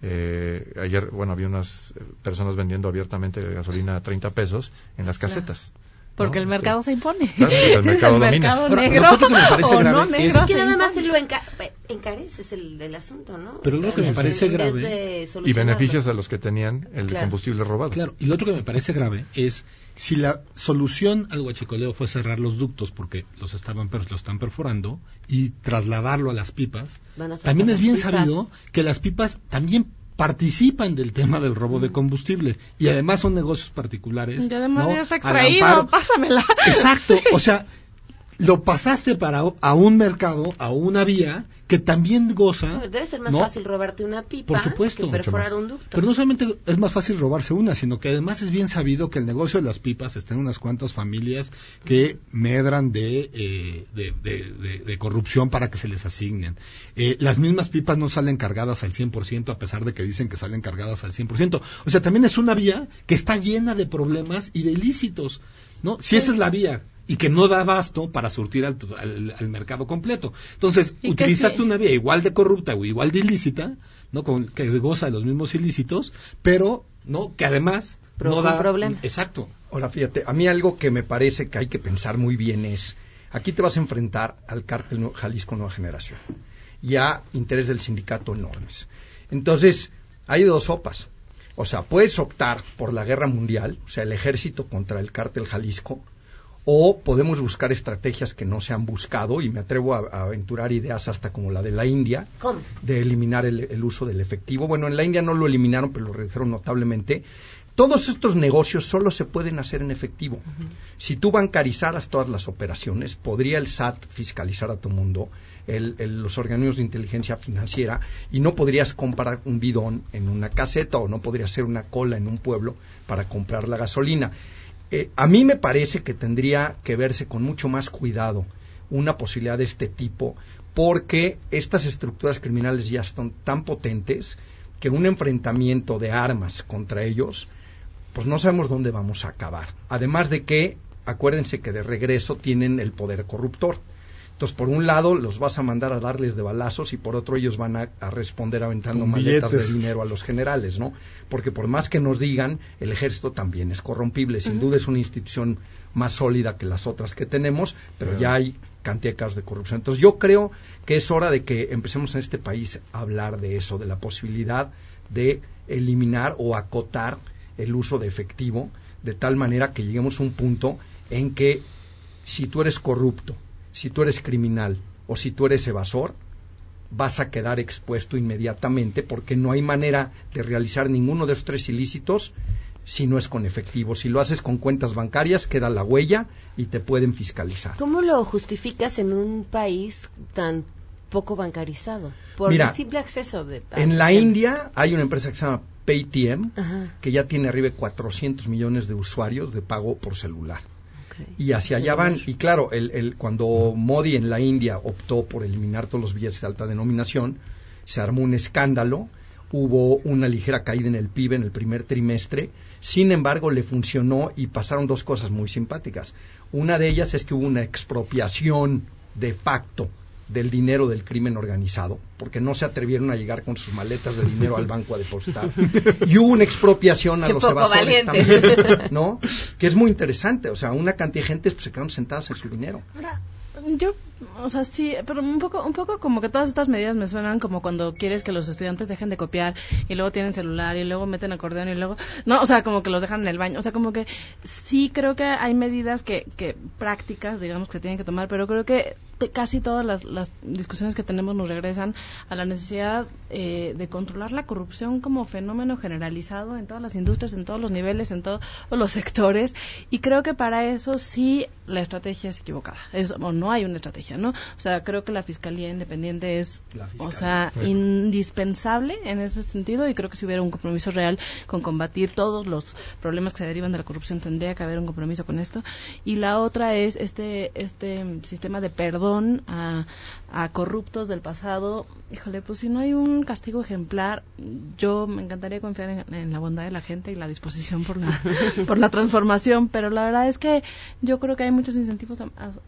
Eh, ayer, bueno, había unas personas vendiendo abiertamente gasolina a 30 pesos en las casetas. Porque el este, mercado se impone. [laughs] el mercado, mercado negro que me parece [laughs] o no negro es que nada más lo encarece es el del asunto, ¿no? Pero lo que me parece grave y beneficios a los que tenían el combustible robado. Claro, y lo otro que me parece grave es si la solución al huachicoleo fue cerrar los ductos porque los estaban los están perforando y trasladarlo a las pipas, también es bien sabido que las pipas también participan del tema del robo de combustible y además son negocios particulares. Y además ya está extraído, pásamela. Exacto, o sea, lo pasaste para a un mercado, a una vía que también goza. debe ser más fácil robarte una pipa Por supuesto, que perforar un ducto. Pero no solamente es más fácil robarse una, sino que además es bien sabido que el negocio de las pipas está en unas cuantas familias que medran de, eh, de, corrupción para que se les asignen. Eh, las mismas pipas no salen cargadas al 100% a pesar de que dicen que salen cargadas al 100%. O sea, también es una vía que está llena de problemas y de ilícitos. ¿no? Si esa es la vía y que no da abasto para surtir al, al, mercado completo. Entonces, utilizaste una vía igual de corrupta o igual de ilícita, ¿no? Con, que goza de los mismos ilícitos, pero no que además no da problema. Exacto. Ahora fíjate, a mí algo que me parece que hay que pensar muy bien es aquí te vas a enfrentar al cártel Jalisco Nueva Generación y a interés del sindicato enormes. Entonces, hay dos sopas. O sea, puedes optar por la guerra mundial, o sea, el ejército contra el cártel Jalisco, o podemos buscar estrategias que no se han buscado y me atrevo a, aventurar ideas hasta como la de la India de eliminar el, uso del efectivo. Bueno, en la India no lo eliminaron, pero lo redujeron notablemente. Todos estos negocios solo se pueden hacer en efectivo. Si tú bancarizaras todas las operaciones, podría el SAT fiscalizar a tu mundo, los organismos de inteligencia financiera, y no podrías comprar un bidón en una caseta o no podrías hacer una cola en un pueblo para comprar la gasolina. Eh, a mí me parece que tendría que verse con mucho más cuidado una posibilidad de este tipo, porque estas estructuras criminales ya están tan potentes que un enfrentamiento de armas contra ellos, pues no sabemos dónde vamos a acabar. Además de que, acuérdense que de regreso tienen el poder corruptor. Entonces, por un lado, los vas a mandar a darles de balazos y por otro, ellos van a, responder aventando maletas de dinero a los generales, ¿no? Porque por más que nos digan, el ejército también es corrompible. Sin duda es una institución más sólida que las otras que tenemos, pero ya hay cantidad de casos de corrupción. Entonces, yo creo que es hora de que empecemos en este país a hablar de eso, de la posibilidad de eliminar o acotar el uso de efectivo, de tal manera que lleguemos a un punto en que si tú eres corrupto, si tú eres criminal o si tú eres evasor, vas a quedar expuesto inmediatamente porque no hay manera de realizar ninguno de estos tres ilícitos si no es con efectivo. Si lo haces con cuentas bancarias, queda la huella y te pueden fiscalizar. ¿Cómo lo justificas en un país tan poco bancarizado? Por el simple acceso de... En la India hay una empresa que se llama Paytm, que ya tiene arriba de 400 millones de usuarios de pago por celular. Y hacia allá van. Y claro, el, el, cuando Modi en la India optó por eliminar todos los billetes de alta denominación, se armó un escándalo. hubo una ligera caída en el PIB en el primer trimestre. Sin embargo, le funcionó y pasaron dos cosas muy simpáticas. Una de ellas es que hubo una expropiación de facto del dinero del crimen organizado, porque no se atrevieron a llegar con sus maletas de dinero al banco a depositar. Y hubo una expropiación a los evasores también, ¿no? Que es muy interesante, o sea, una cantidad de gente pues, se quedaron sentadas en su dinero. Yo, o sea, sí, pero un poco, un poco como que todas estas medidas me suenan como cuando quieres que los estudiantes dejen de copiar y luego tienen celular y luego meten acordeón y luego, no, o sea, como que los dejan en el baño, o sea, como que sí creo que hay medidas que, que prácticas, digamos, que se tienen que tomar, pero creo que casi todas las, las, discusiones que tenemos nos regresan a la necesidad eh, de controlar la corrupción como fenómeno generalizado en todas las industrias, en todos los niveles, en todos los sectores. Y creo que para eso sí la estrategia es equivocada. Es, o no hay una estrategia, ¿no? O sea, creo que la Fiscalía Independiente es, o sea, indispensable en ese sentido y creo que si hubiera un compromiso real con combatir todos los problemas que se derivan de la corrupción tendría que haber un compromiso con esto. Y la otra es este, este sistema de perdón a, a corruptos del pasado, híjole, pues si no hay un castigo ejemplar, yo me encantaría confiar en, la bondad de la gente y la disposición por la, [laughs] por la transformación, pero la verdad es que yo creo que hay muchos incentivos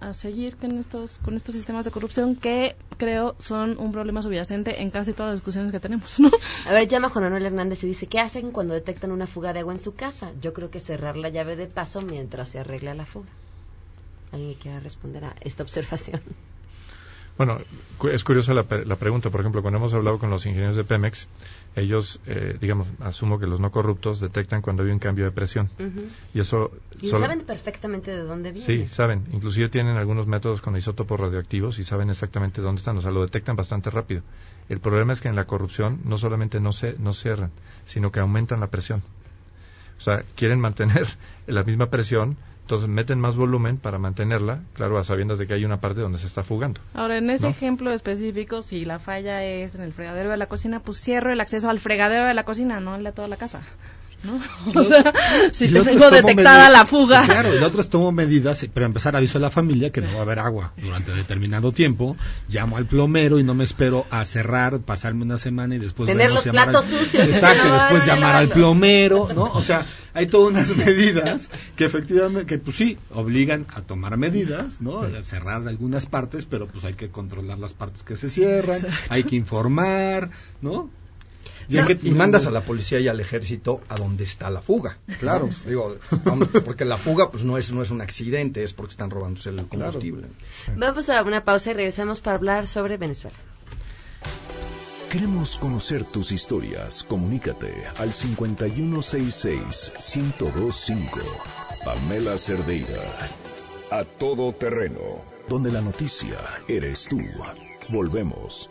a, seguir con estos, con estos sistemas de corrupción que creo son un problema subyacente en casi todas las discusiones que tenemos, ¿no? A ver, llama Juan Manuel Hernández y dice, ¿qué hacen cuando detectan una fuga de agua en su casa? Yo creo que cerrar la llave de paso mientras se arregla la fuga. ¿Alguien quiera responder a esta observación? Bueno, es curiosa la, pregunta. Por ejemplo, cuando hemos hablado con los ingenieros de Pemex, ellos, eh, digamos, asumo que los no corruptos detectan cuando hay un cambio de presión. Y eso... Y saben perfectamente de dónde viene. Sí, saben. Inclusive tienen algunos métodos con isótopos radioactivos y saben exactamente dónde están. O sea, lo detectan bastante rápido. El problema es que en la corrupción no solamente no, se, no cierran, sino que aumentan la presión. O sea, quieren mantener [laughs] la misma presión entonces meten más volumen para mantenerla, claro, a sabiendas de que hay una parte donde se está fugando. Ahora, en ese ejemplo específico, si la falla es en el fregadero de la cocina, pues cierro el acceso al fregadero de la cocina, no al de toda la casa. ¿No? [laughs] O sea, si tengo detectada la fuga. [laughs] Claro, y otros tomo medidas, pero empezar aviso a la familia que no va a haber agua durante determinado tiempo, llamo al plomero y no me espero a cerrar, pasarme una semana y después tener los platos sucios. Exacto, [laughs] después llamar al plomero, ¿no? O sea, hay todas unas medidas que efectivamente, que pues sí, obligan a tomar medidas, ¿no? A cerrar algunas partes, pero pues hay que controlar las partes que se cierran, hay que informar, ¿no? Y mandas a la policía y al ejército a donde está la fuga. Claro, [laughs] digo, porque la fuga pues no es no es un accidente, es porque están robándose el combustible. Vamos a una pausa y regresamos para hablar sobre Venezuela. Queremos conocer tus historias. Comunícate al 5166-1025. Pamela Cerdeira. A todo terreno. Donde la noticia eres tú. Volvemos.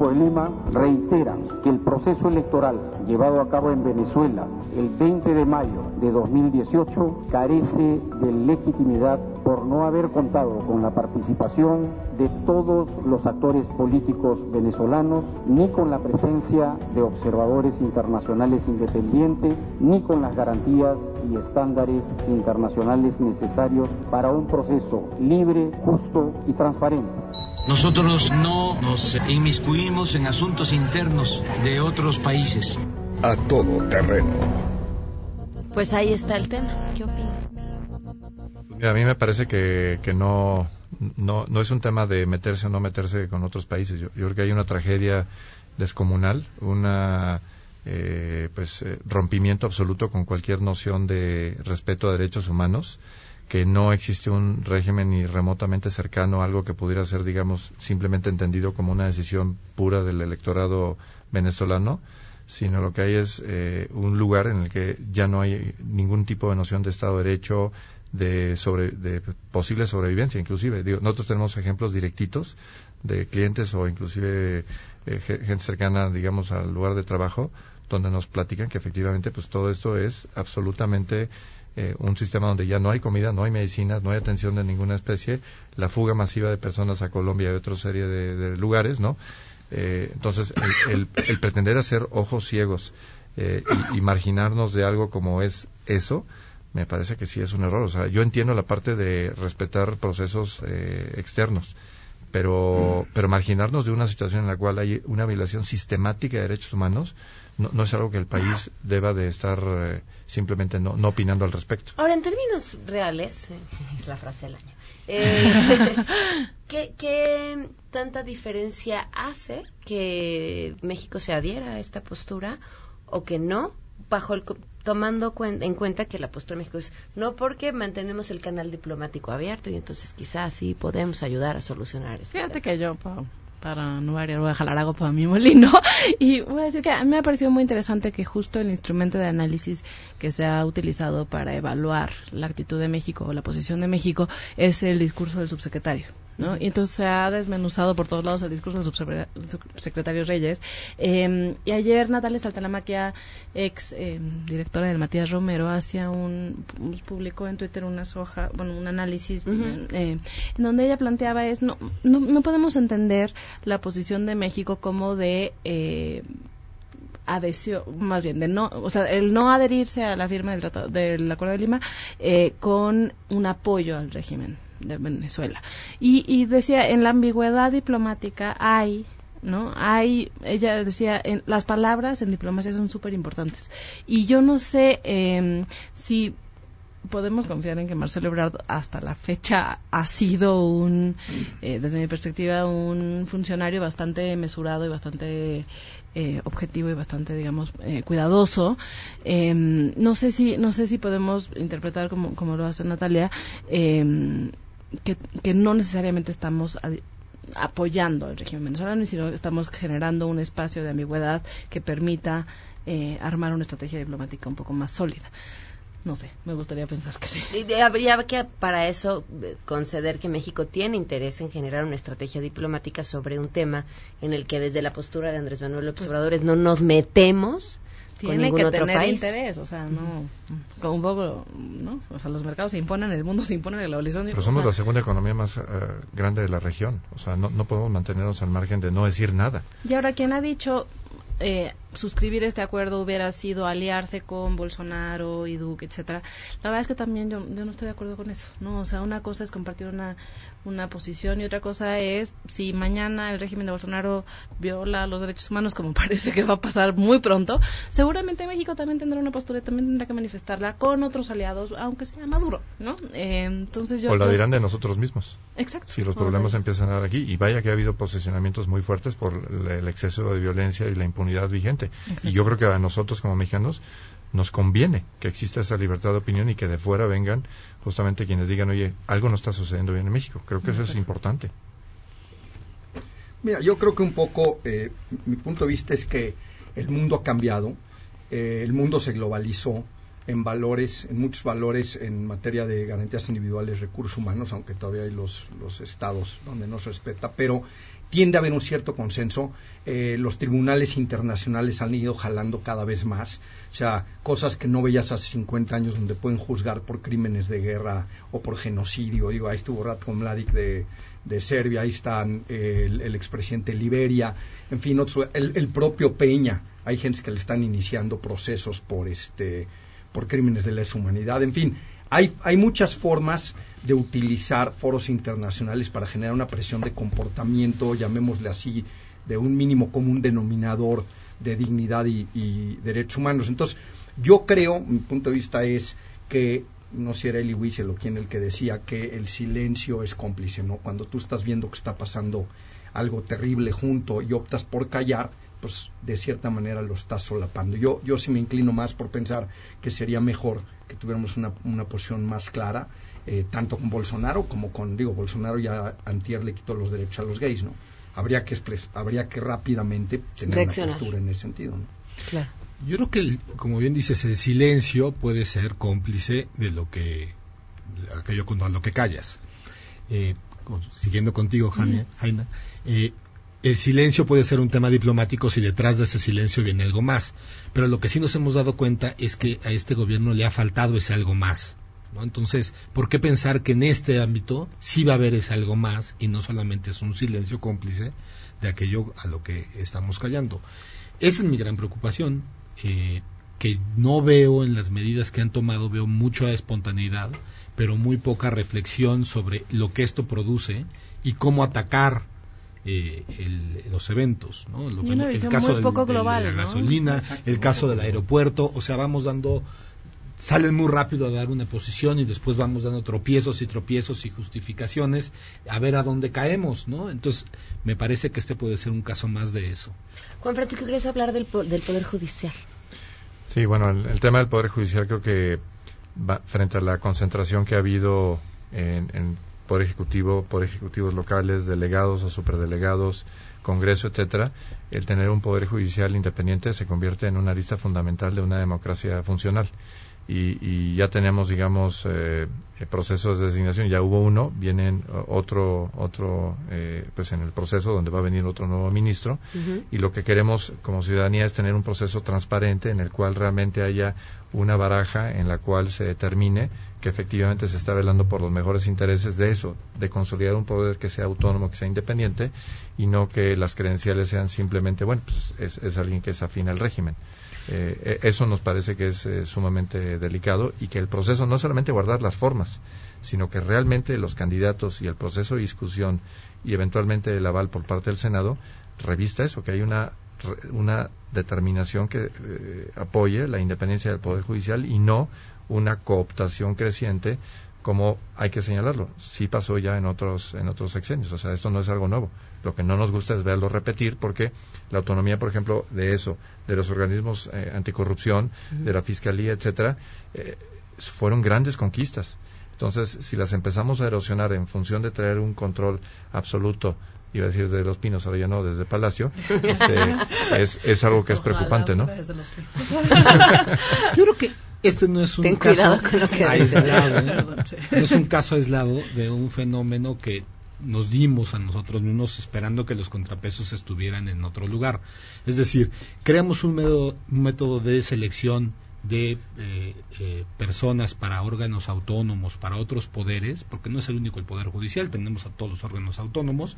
Grupo de Lima reitera que el proceso electoral llevado a cabo en Venezuela el 20 de mayo de 2018 carece de legitimidad por no haber contado con la participación de todos los actores políticos venezolanos, ni con la presencia de observadores internacionales independientes, ni con las garantías y estándares internacionales necesarios para un proceso libre, justo y transparente. Nosotros no nos inmiscuimos en asuntos internos de otros países. A todo terreno. Pues ahí está el tema. ¿Qué opina? A mí me parece que, que no, no, no es un tema de meterse o no meterse con otros países. Yo, creo que hay una tragedia descomunal, una eh, pues eh, rompimiento absoluto con cualquier noción de respeto a derechos humanos, que no existe un régimen ni remotamente cercano a algo que pudiera ser, digamos, simplemente entendido como una decisión pura del electorado venezolano sino lo que hay es eh, un lugar en el que ya no hay ningún tipo de noción de Estado de Derecho, de, sobre, de posible sobrevivencia, inclusive. Digo, nosotros tenemos ejemplos directitos de clientes o inclusive eh, gente cercana, digamos, al lugar de trabajo, donde nos platican que efectivamente, pues todo esto es absolutamente eh, un sistema donde ya no hay comida, no hay medicinas, no hay atención de ninguna especie, la fuga masiva de personas a Colombia y otra serie de, lugares, ¿no? Eh, entonces, el, el, pretender hacer ojos ciegos eh, y, marginarnos de algo como es eso, me parece que sí es un error. O sea, yo entiendo la parte de respetar procesos eh, externos, pero, pero marginarnos de una situación en la cual hay una violación sistemática de derechos humanos no, es algo que el país deba de estar eh, simplemente no, no, opinando al respecto. Ahora, en términos reales, [laughs] es la frase del año, eh, [laughs] ¿qué, ¿qué, tanta diferencia hace que México se adhiera a esta postura o que no? bajo el, tomando en cuenta que la postura de México es no porque mantenemos el canal diplomático abierto y entonces quizás sí podemos ayudar a solucionar esto. Fíjate que yo, para no variar, voy a jalar algo para mi molino. [laughs] Y voy a decir que a mí me ha parecido muy interesante que justo el instrumento de análisis que se ha utilizado para evaluar la actitud de México o la posición de México es el discurso del subsecretario. Y entonces se ha desmenuzado por todos lados el discurso del subsecretario Reyes. Em, y ayer Natalia Saltalamaquia, ex em, directora del Matías Romero, hacía un, publicó en Twitter una soja, bueno, un análisis eh, en donde ella planteaba es, no, no, podemos entender la posición de México como de... Eh, adhesión, más bien, de no, o sea, el no adherirse a la firma del, tratado, del Acuerdo de Lima eh, con un apoyo al régimen de Venezuela. Y, y decía, en la ambigüedad diplomática hay ¿no? Hay, ella decía, en, las palabras en diplomacia son súper importantes. Y yo no sé eh, si podemos confiar en que Marcelo Ebrard hasta la fecha ha sido un, eh, desde mi perspectiva, un funcionario bastante mesurado y bastante eh, objetivo y bastante, digamos, eh, cuidadoso. Em, no sé si, no sé si podemos interpretar como, como lo hace Natalia. Eh, que, no necesariamente estamos apoyando al régimen venezolano, sino estamos generando un espacio de ambigüedad que permita eh, armar una estrategia diplomática un poco más sólida. No sé, me gustaría pensar que sí. habría que para eso eh, conceder que México tiene interés en generar una estrategia diplomática sobre un tema en el que desde la postura de Andrés Manuel López pues Obrador no nos metemos tiene que tener interés, o sea, no, como un poco, ¿no? O sea, los mercados se imponen, el mundo se impone, la globalización. Pero somos la segunda economía más eh, grande de la región, o sea, no, no podemos mantenernos al margen de no decir nada. Y ahora, ¿quién ha dicho eh, suscribir este acuerdo hubiera sido aliarse con Bolsonaro y Duque, etcétera. La verdad es que también yo, yo no estoy de acuerdo con eso, ¿no? O sea, una cosa es compartir una, una posición y otra cosa es si mañana el régimen de Bolsonaro viola los derechos humanos, como [laughs] parece que va a pasar muy pronto, seguramente México también tendrá una postura y también tendrá que manifestarla con otros aliados, aunque sea Maduro, ¿no? Eh, entonces yo... O la dirán de nosotros mismos. Exacto. Si los problemas empiezan a dar aquí, y vaya que ha habido posicionamientos muy fuertes por el exceso de violencia y la impunidad vigente. Y yo creo que a nosotros como mexicanos nos conviene que exista esa libertad de opinión y que de fuera vengan justamente quienes digan, oye, algo no está sucediendo bien en México. Creo que eso es importante. Mira, yo creo que un poco, eh, mi punto de vista es que el mundo ha cambiado, eh, el mundo se globalizó en valores, en muchos valores en materia de garantías individuales, recursos humanos, aunque todavía hay los, los estados donde no se respeta, pero tiende a haber un cierto consenso. Eh, los tribunales internacionales han ido jalando cada vez más. O sea, cosas que no veías hace 50 años donde pueden juzgar por crímenes de guerra o por genocidio. Digo, ahí estuvo Ratko Mladic de, de Serbia, ahí están el, el expresidente Liberia, en fin, el, el, propio Peña. Hay gente que le están iniciando procesos por, este, por crímenes de lesa humanidad. En fin, hay, hay muchas formas de utilizar foros internacionales para generar una presión de comportamiento, llamémosle así, de un mínimo común denominador de dignidad y, derechos humanos. Entonces, yo creo, mi punto de vista es que no sé si era Eli Wiesel o quien el que decía que el silencio es cómplice, ¿no? Cuando tú estás viendo que está pasando algo terrible junto y optas por callar, pues de cierta manera lo estás solapando. Yo, yo sí me inclino más por pensar que sería mejor que tuviéramos una, una posición más clara, eh, tanto con Bolsonaro como con, digo, Bolsonaro ya antier le quitó los derechos a los gays, ¿no? Habría que, habría que rápidamente tener una postura en ese sentido, ¿no? Claro. Yo creo que, como bien dices, el silencio puede ser cómplice de lo que, aquello con lo que callas. Eh, siguiendo contigo, Jaina, eh, el silencio puede ser un tema diplomático si detrás de ese silencio viene algo más. Pero lo que sí nos hemos dado cuenta es que a este gobierno le ha faltado ese algo más. ¿no? Entonces, ¿por qué pensar que en este ámbito sí va a haber ese algo más y no solamente es un silencio cómplice de aquello a lo que estamos callando? Esa es mi gran preocupación. eh, que no veo en las medidas que han tomado, veo mucha espontaneidad, pero muy poca reflexión sobre lo que esto produce y cómo atacar eh, los eventos, ¿no? el caso de la gasolina, el caso del aeropuerto, o sea, vamos dando salen muy rápido a dar una posición y después vamos dando tropiezos y tropiezos y justificaciones a ver a dónde caemos, ¿no? Entonces, me parece que este puede ser un caso más de eso. Juan Francisco, ¿quieres hablar del, del Poder Judicial? Sí, bueno, el, tema del Poder Judicial creo que frente a la concentración que ha habido en, en Poder Ejecutivo, Poder Ejecutivos locales, delegados o superdelegados, Congreso, etcétera, el tener un Poder Judicial independiente se convierte en una lista fundamental de una democracia funcional y, ya tenemos, digamos, eh, procesos de designación. Ya hubo uno, viene otro, otro eh, pues en el proceso donde va a venir otro nuevo ministro. Y lo que queremos como ciudadanía es tener un proceso transparente en el cual realmente haya una baraja en la cual se determine que efectivamente se está velando por los mejores intereses de eso, de consolidar un poder que sea autónomo, que sea independiente y no que las credenciales sean simplemente, bueno, pues es, alguien que es afín al régimen. Eh, e, eso nos parece que es eh, sumamente delicado y que el proceso no solamente guardar las formas, sino que realmente los candidatos y el proceso de discusión y eventualmente el aval por parte del Senado revista eso, que hay una, una determinación que eh, apoye la independencia del Poder Judicial y no una cooptación creciente como hay que señalarlo, sí pasó ya en otros, en otros sexenios, o sea, esto no es algo nuevo. Lo que no nos gusta es verlo repetir porque la autonomía, por ejemplo, de eso, de los organismos eh, anticorrupción, de la fiscalía, etcétera, eh, fueron grandes conquistas. Entonces, si las empezamos a erosionar en función de traer un control absoluto, iba a decir de los pinos, ahora ya no, desde Palacio, este, [laughs] es, es algo que es preocupante, ¿no? [laughs] Yo creo que este no es un caso aislado, [laughs] no es un caso aislado de un fenómeno que nos dimos a nosotros mismos esperando que los contrapesos estuvieran en otro lugar. Es decir, creamos un método, un método de selección de eh, eh, personas para órganos autónomos, para otros poderes, porque no es el único el Poder Judicial, tenemos a todos los órganos autónomos,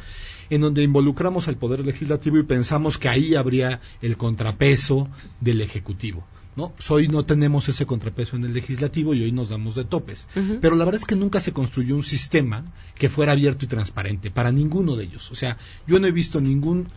en donde involucramos al Poder Legislativo y pensamos que ahí habría el contrapeso del Ejecutivo. ¿No? Hoy no tenemos ese contrapeso en el legislativo y hoy nos damos de topes. Pero la verdad es que nunca se construyó un sistema que fuera abierto y transparente para ninguno de ellos. O sea, yo no he visto ningún,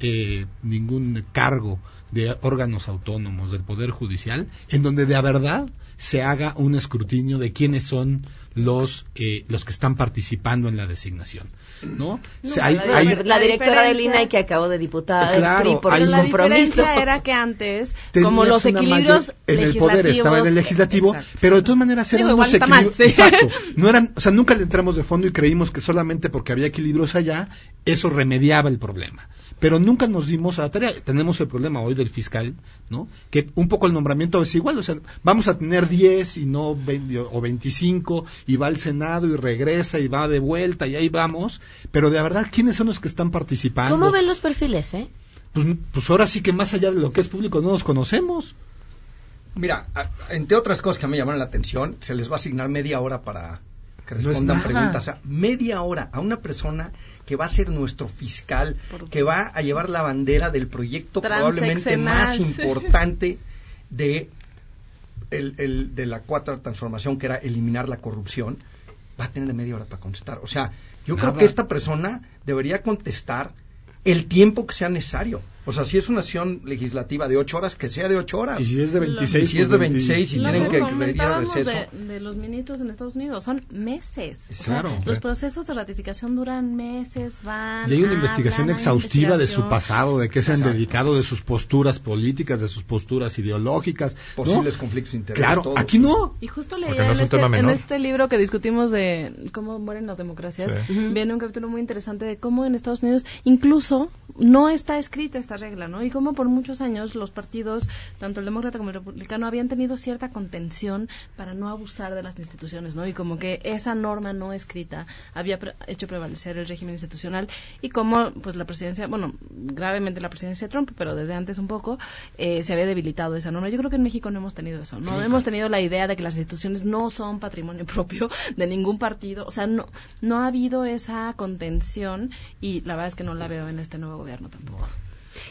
eh, ningún cargo de órganos autónomos del Poder Judicial en donde de verdad se haga un escrutinio de quiénes son los eh, los que están participando en la designación no, la, directora del INAI que acabó de diputada claro, por la [laughs] diferencia era que antes como los equilibrios en el poder estaba en el legislativo pero de todas maneras eran unos equilibrios exacto. No eran o sea nunca le entramos de fondo y creímos que solamente porque había equilibrios allá eso remediaba el problema pero nunca nos dimos a la tarea. Tenemos el problema hoy del fiscal, ¿no? Que un poco el nombramiento es igual, o sea, vamos a tener 10 y no 20, o 25 y va al Senado y regresa y va de vuelta y ahí vamos, pero de verdad, ¿quiénes son los que están participando? ¿Cómo ven los perfiles, eh? Pues, pues ahora sí que más allá de lo que es público no los conocemos. Mira, entre otras cosas que me llaman la atención, se les va a asignar media hora para que respondan preguntas. O sea, media hora a una persona que va a ser nuestro fiscal, que va a llevar la bandera del proyecto probablemente más importante de, el, de la cuarta transformación, que era eliminar la corrupción, va a tener media hora para contestar. O sea, yo creo que esta persona debería contestar el tiempo que sea necesario. O sea, si es una sesión legislativa de ocho horas, que sea de ocho horas. Y si es de 26. Y si es de 26 y tienen que venir a receso. De, de, los ministros en Estados Unidos, son meses. Claro. los procesos de ratificación duran meses, van. Y hay una investigación exhaustiva de su pasado, de qué se han dedicado, de sus posturas políticas, de sus posturas ideológicas. Posibles conflictos de interés. Claro, aquí no. Y justo leía en, este, en, este, libro que discutimos de cómo mueren las democracias, viene un capítulo muy interesante de cómo en Estados Unidos incluso no está escrita esta regla, ¿no? Y como por muchos años los partidos, tanto el demócrata como el republicano, habían tenido cierta contención para no abusar de las instituciones, ¿no? Y como que esa norma no escrita había hecho prevalecer el régimen institucional y como, pues, la presidencia, bueno, gravemente la presidencia de Trump, pero desde antes un poco, eh, se había debilitado esa norma. Yo creo que en México no hemos tenido eso, no hemos tenido la idea de que las instituciones no son patrimonio [laughs] propio de ningún partido, o sea, no, no ha habido esa contención y la verdad es que no la veo en este nuevo gobierno tampoco.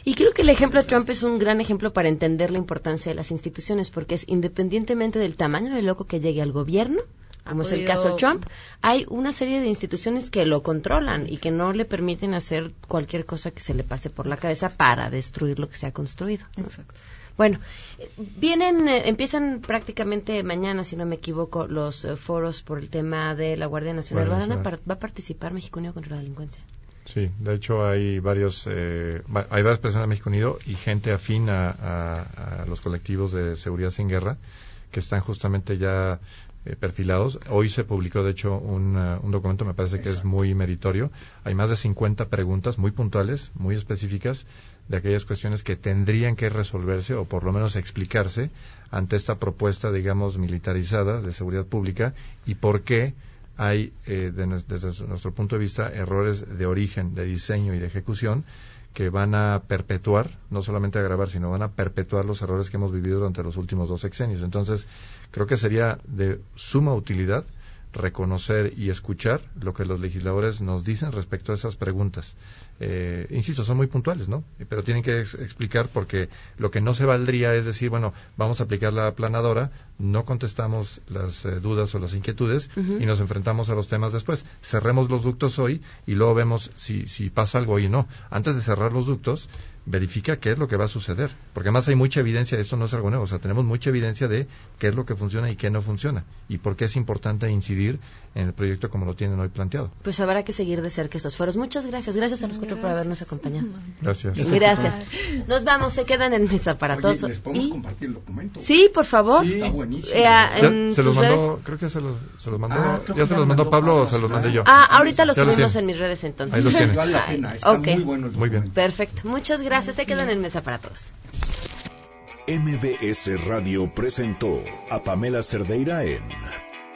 Y creo que el ejemplo de Trump es un gran ejemplo para entender la importancia de las instituciones, porque es independientemente del tamaño del loco que llegue al gobierno, como es el caso de Trump, hay una serie de instituciones que lo controlan y que no le permiten hacer cualquier cosa que se le pase por la cabeza para destruir lo que se ha construido. Exacto. Bueno, vienen, eh, empiezan prácticamente mañana, si no me equivoco, los eh, foros por el tema de la Guardia Nacional. ¿Va a participar México Unido contra la delincuencia? Sí, de hecho hay varios, eh, hay varias personas de México Unido y gente afín a, los colectivos de seguridad sin guerra que están justamente ya perfilados. Hoy se publicó, de hecho, un, un documento, me parece que es muy meritorio. Hay más de 50 preguntas muy puntuales, muy específicas, de aquellas cuestiones que tendrían que resolverse o por lo menos explicarse ante esta propuesta, digamos, militarizada de seguridad pública y por qué hay, eh, desde nuestro punto de vista, errores de origen, de diseño y de ejecución que van a perpetuar, no solamente agravar, sino van a perpetuar los errores que hemos vivido durante los últimos dos sexenios. Entonces, creo que sería de suma utilidad reconocer y escuchar lo que los legisladores nos dicen respecto a esas preguntas. Eh, insisto, son muy puntuales, ¿no? Pero tienen que explicar porque lo que no se valdría es decir, bueno, vamos a aplicar la planadora, no contestamos las eh, dudas o las inquietudes y nos enfrentamos a los temas después. Cerremos los ductos hoy y luego vemos si, si pasa algo y no. Antes de cerrar los ductos, verifica qué es lo que va a suceder. Porque además hay mucha evidencia, esto no es algo nuevo, o sea, tenemos mucha evidencia de qué es lo que funciona y qué no funciona. Y por qué es importante incidir en el proyecto como lo tienen hoy planteado. Pues habrá que seguir de cerca esos foros. Muchas gracias. Gracias a los por habernos acompañado. Gracias. Gracias. Nos vamos, se quedan en mesa para todos. ¿Les podemos compartir el documento? Sí, por favor. Sí. Está buenísimo. Eh, se los mandó, creo que se los, se los mandó, ah, ya se los mandó Pablo o se los mandé yo. Ah, ahorita los subimos en mis redes entonces. Ahí los tiene. Vale la pena. Está muy bueno. Muy bien. Perfecto. Muchas gracias. Se quedan en mesa para todos. MBS Radio presentó a Pamela Cerdeira en